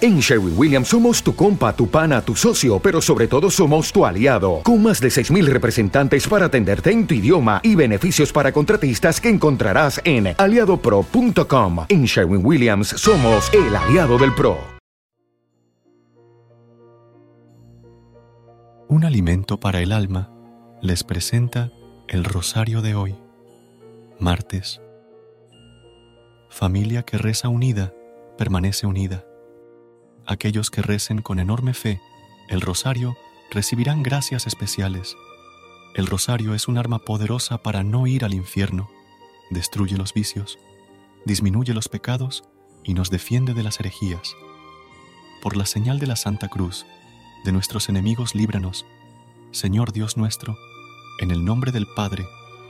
En Sherwin Williams somos tu compa, tu pana, tu socio, pero sobre todo somos tu aliado, con más de 6.000 representantes para atenderte en tu idioma y beneficios para contratistas que encontrarás en aliadopro.com. En Sherwin Williams somos el aliado del PRO. Un alimento para el alma les presenta el rosario de hoy, martes. Familia que reza unida, permanece unida aquellos que recen con enorme fe el rosario recibirán gracias especiales. El rosario es un arma poderosa para no ir al infierno, destruye los vicios, disminuye los pecados y nos defiende de las herejías. Por la señal de la Santa Cruz, de nuestros enemigos líbranos, Señor Dios nuestro, en el nombre del Padre,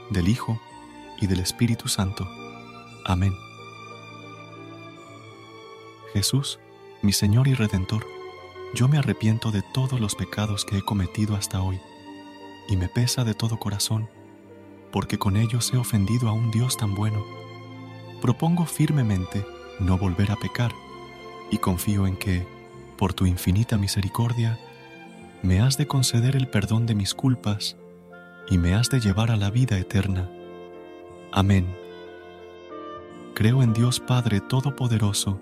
del Hijo y del Espíritu Santo. Amén. Jesús mi Señor y Redentor, yo me arrepiento de todos los pecados que he cometido hasta hoy, y me pesa de todo corazón, porque con ellos he ofendido a un Dios tan bueno. Propongo firmemente no volver a pecar, y confío en que, por tu infinita misericordia, me has de conceder el perdón de mis culpas y me has de llevar a la vida eterna. Amén. Creo en Dios Padre Todopoderoso,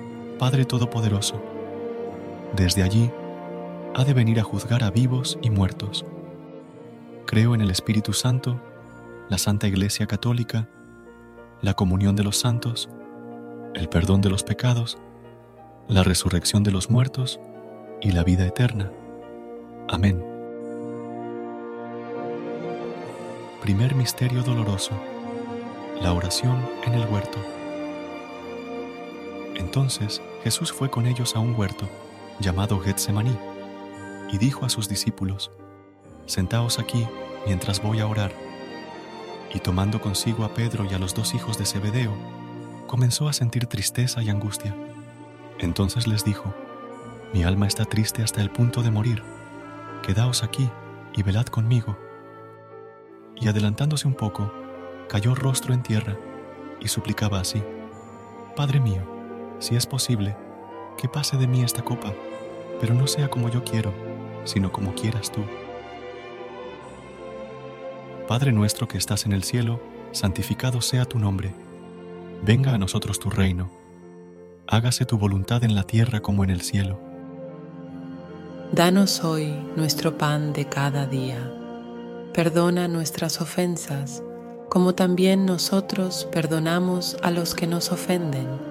Padre Todopoderoso. Desde allí ha de venir a juzgar a vivos y muertos. Creo en el Espíritu Santo, la Santa Iglesia Católica, la comunión de los santos, el perdón de los pecados, la resurrección de los muertos y la vida eterna. Amén. Primer Misterio Doloroso. La oración en el huerto. Entonces Jesús fue con ellos a un huerto llamado Getsemaní y dijo a sus discípulos, Sentaos aquí mientras voy a orar. Y tomando consigo a Pedro y a los dos hijos de Zebedeo, comenzó a sentir tristeza y angustia. Entonces les dijo, Mi alma está triste hasta el punto de morir. Quedaos aquí y velad conmigo. Y adelantándose un poco, cayó rostro en tierra y suplicaba así, Padre mío, si es posible, que pase de mí esta copa, pero no sea como yo quiero, sino como quieras tú. Padre nuestro que estás en el cielo, santificado sea tu nombre. Venga a nosotros tu reino. Hágase tu voluntad en la tierra como en el cielo. Danos hoy nuestro pan de cada día. Perdona nuestras ofensas, como también nosotros perdonamos a los que nos ofenden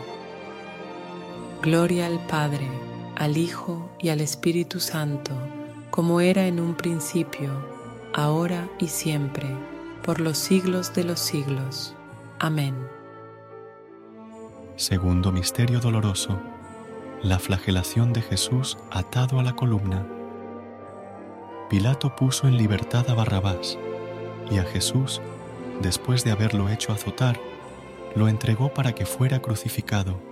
Gloria al Padre, al Hijo y al Espíritu Santo, como era en un principio, ahora y siempre, por los siglos de los siglos. Amén. Segundo Misterio Doloroso. La flagelación de Jesús atado a la columna. Pilato puso en libertad a Barrabás y a Jesús después de haberlo hecho azotar, lo entregó para que fuera crucificado.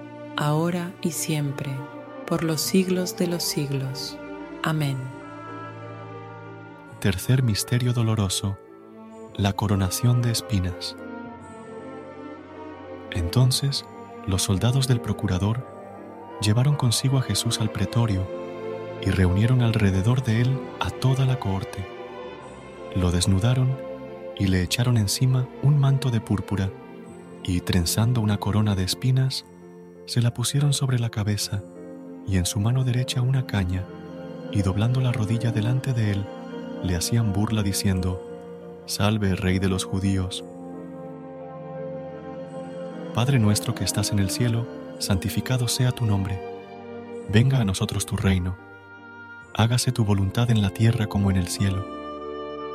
ahora y siempre, por los siglos de los siglos. Amén. Tercer Misterio Doloroso. La coronación de espinas. Entonces los soldados del procurador llevaron consigo a Jesús al pretorio y reunieron alrededor de él a toda la cohorte. Lo desnudaron y le echaron encima un manto de púrpura y trenzando una corona de espinas, se la pusieron sobre la cabeza y en su mano derecha una caña y doblando la rodilla delante de él, le hacían burla diciendo, Salve, Rey de los judíos. Padre nuestro que estás en el cielo, santificado sea tu nombre. Venga a nosotros tu reino. Hágase tu voluntad en la tierra como en el cielo.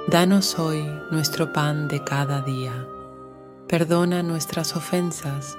Danos hoy nuestro pan de cada día. Perdona nuestras ofensas,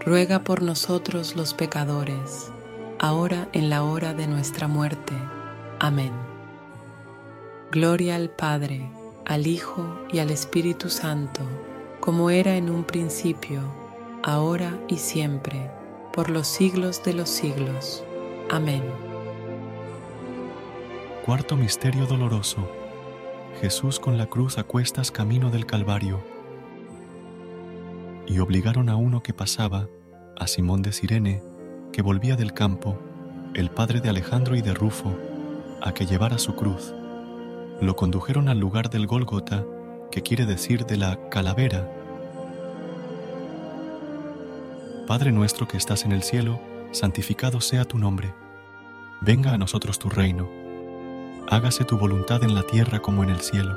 ruega por nosotros los pecadores, ahora en la hora de nuestra muerte. Amén. Gloria al Padre, al Hijo y al Espíritu Santo, como era en un principio, ahora y siempre por los siglos de los siglos. Amén. Cuarto Misterio Doloroso. Jesús con la cruz a cuestas camino del Calvario. Y obligaron a uno que pasaba, a Simón de Sirene, que volvía del campo, el padre de Alejandro y de Rufo, a que llevara su cruz. Lo condujeron al lugar del Gólgota, que quiere decir de la calavera, Padre nuestro que estás en el cielo, santificado sea tu nombre. Venga a nosotros tu reino. Hágase tu voluntad en la tierra como en el cielo.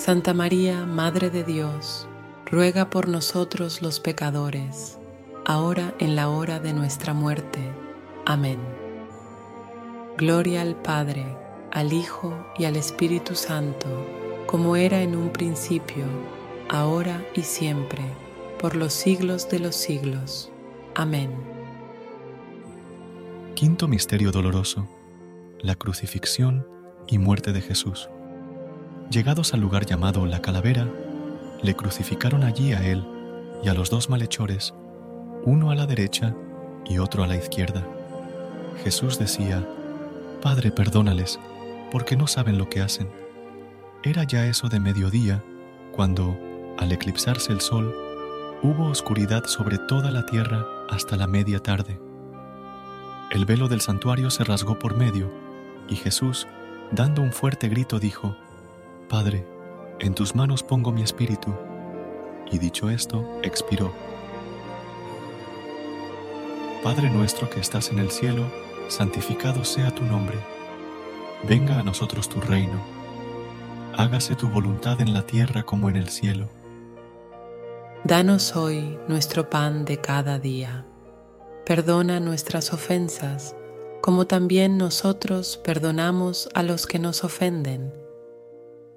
Santa María, Madre de Dios, ruega por nosotros los pecadores, ahora en la hora de nuestra muerte. Amén. Gloria al Padre, al Hijo y al Espíritu Santo, como era en un principio, ahora y siempre, por los siglos de los siglos. Amén. Quinto Misterio Doloroso. La crucifixión y muerte de Jesús. Llegados al lugar llamado La Calavera, le crucificaron allí a él y a los dos malhechores, uno a la derecha y otro a la izquierda. Jesús decía, Padre, perdónales, porque no saben lo que hacen. Era ya eso de mediodía, cuando, al eclipsarse el sol, hubo oscuridad sobre toda la tierra hasta la media tarde. El velo del santuario se rasgó por medio, y Jesús, dando un fuerte grito, dijo, Padre, en tus manos pongo mi espíritu. Y dicho esto, expiró. Padre nuestro que estás en el cielo, santificado sea tu nombre. Venga a nosotros tu reino. Hágase tu voluntad en la tierra como en el cielo. Danos hoy nuestro pan de cada día. Perdona nuestras ofensas, como también nosotros perdonamos a los que nos ofenden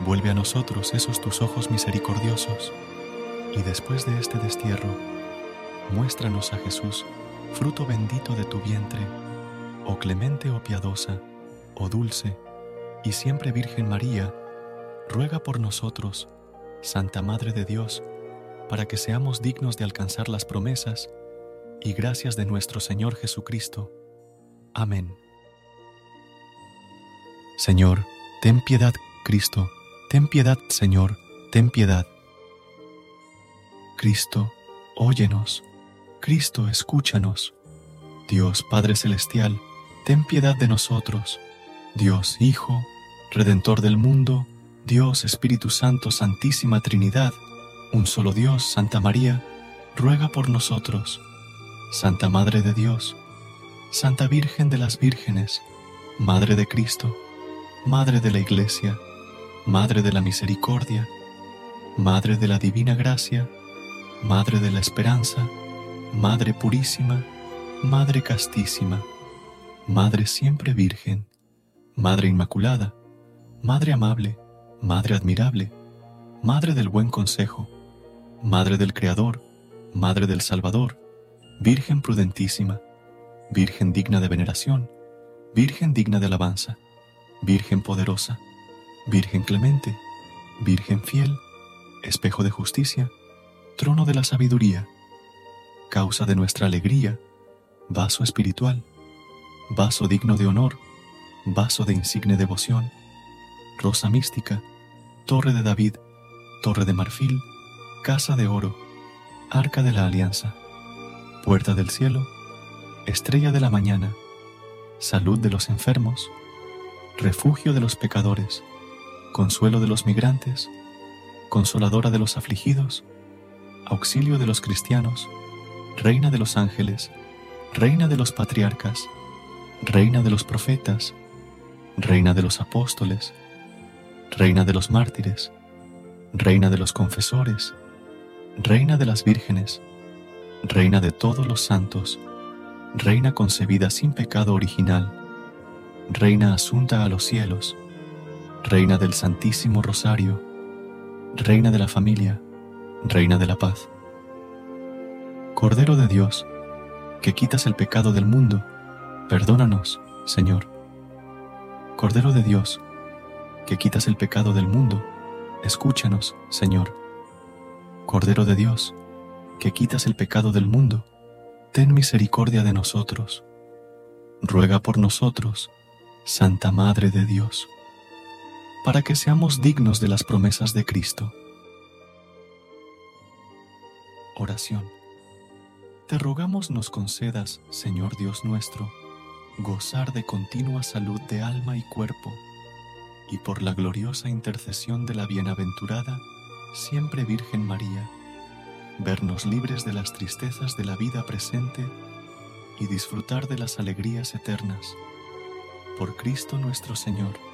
Vuelve a nosotros esos tus ojos misericordiosos, y después de este destierro, muéstranos a Jesús, fruto bendito de tu vientre, oh clemente o oh piadosa, oh dulce, y siempre Virgen María, ruega por nosotros, Santa Madre de Dios, para que seamos dignos de alcanzar las promesas y gracias de nuestro Señor Jesucristo. Amén. Señor, ten piedad, Cristo, Ten piedad, Señor, ten piedad. Cristo, óyenos. Cristo, escúchanos. Dios Padre Celestial, ten piedad de nosotros. Dios Hijo, Redentor del mundo, Dios Espíritu Santo, Santísima Trinidad, un solo Dios, Santa María, ruega por nosotros. Santa Madre de Dios, Santa Virgen de las Vírgenes, Madre de Cristo, Madre de la Iglesia, Madre de la Misericordia, Madre de la Divina Gracia, Madre de la Esperanza, Madre Purísima, Madre Castísima, Madre Siempre Virgen, Madre Inmaculada, Madre Amable, Madre Admirable, Madre del Buen Consejo, Madre del Creador, Madre del Salvador, Virgen prudentísima, Virgen digna de veneración, Virgen digna de alabanza, Virgen poderosa, Virgen clemente, Virgen fiel, espejo de justicia, trono de la sabiduría, causa de nuestra alegría, vaso espiritual, vaso digno de honor, vaso de insigne devoción, rosa mística, torre de David, torre de marfil, casa de oro, arca de la alianza, puerta del cielo, estrella de la mañana, salud de los enfermos, refugio de los pecadores, consuelo de los migrantes, consoladora de los afligidos, auxilio de los cristianos, reina de los ángeles, reina de los patriarcas, reina de los profetas, reina de los apóstoles, reina de los mártires, reina de los confesores, reina de las vírgenes, reina de todos los santos, reina concebida sin pecado original, reina asunta a los cielos, reina del Santísimo Rosario, reina de la familia, reina de la paz. Cordero de Dios, que quitas el pecado del mundo, perdónanos, Señor. Cordero de Dios, que quitas el pecado del mundo, escúchanos, Señor. Cordero de Dios, que quitas el pecado del mundo, ten misericordia de nosotros. Ruega por nosotros, Santa Madre de Dios, para que seamos dignos de las promesas de Cristo. Oración. Te rogamos nos concedas, Señor Dios nuestro, gozar de continua salud de alma y cuerpo, y por la gloriosa intercesión de la bienaventurada, siempre Virgen María, vernos libres de las tristezas de la vida presente y disfrutar de las alegrías eternas. Por Cristo nuestro Señor.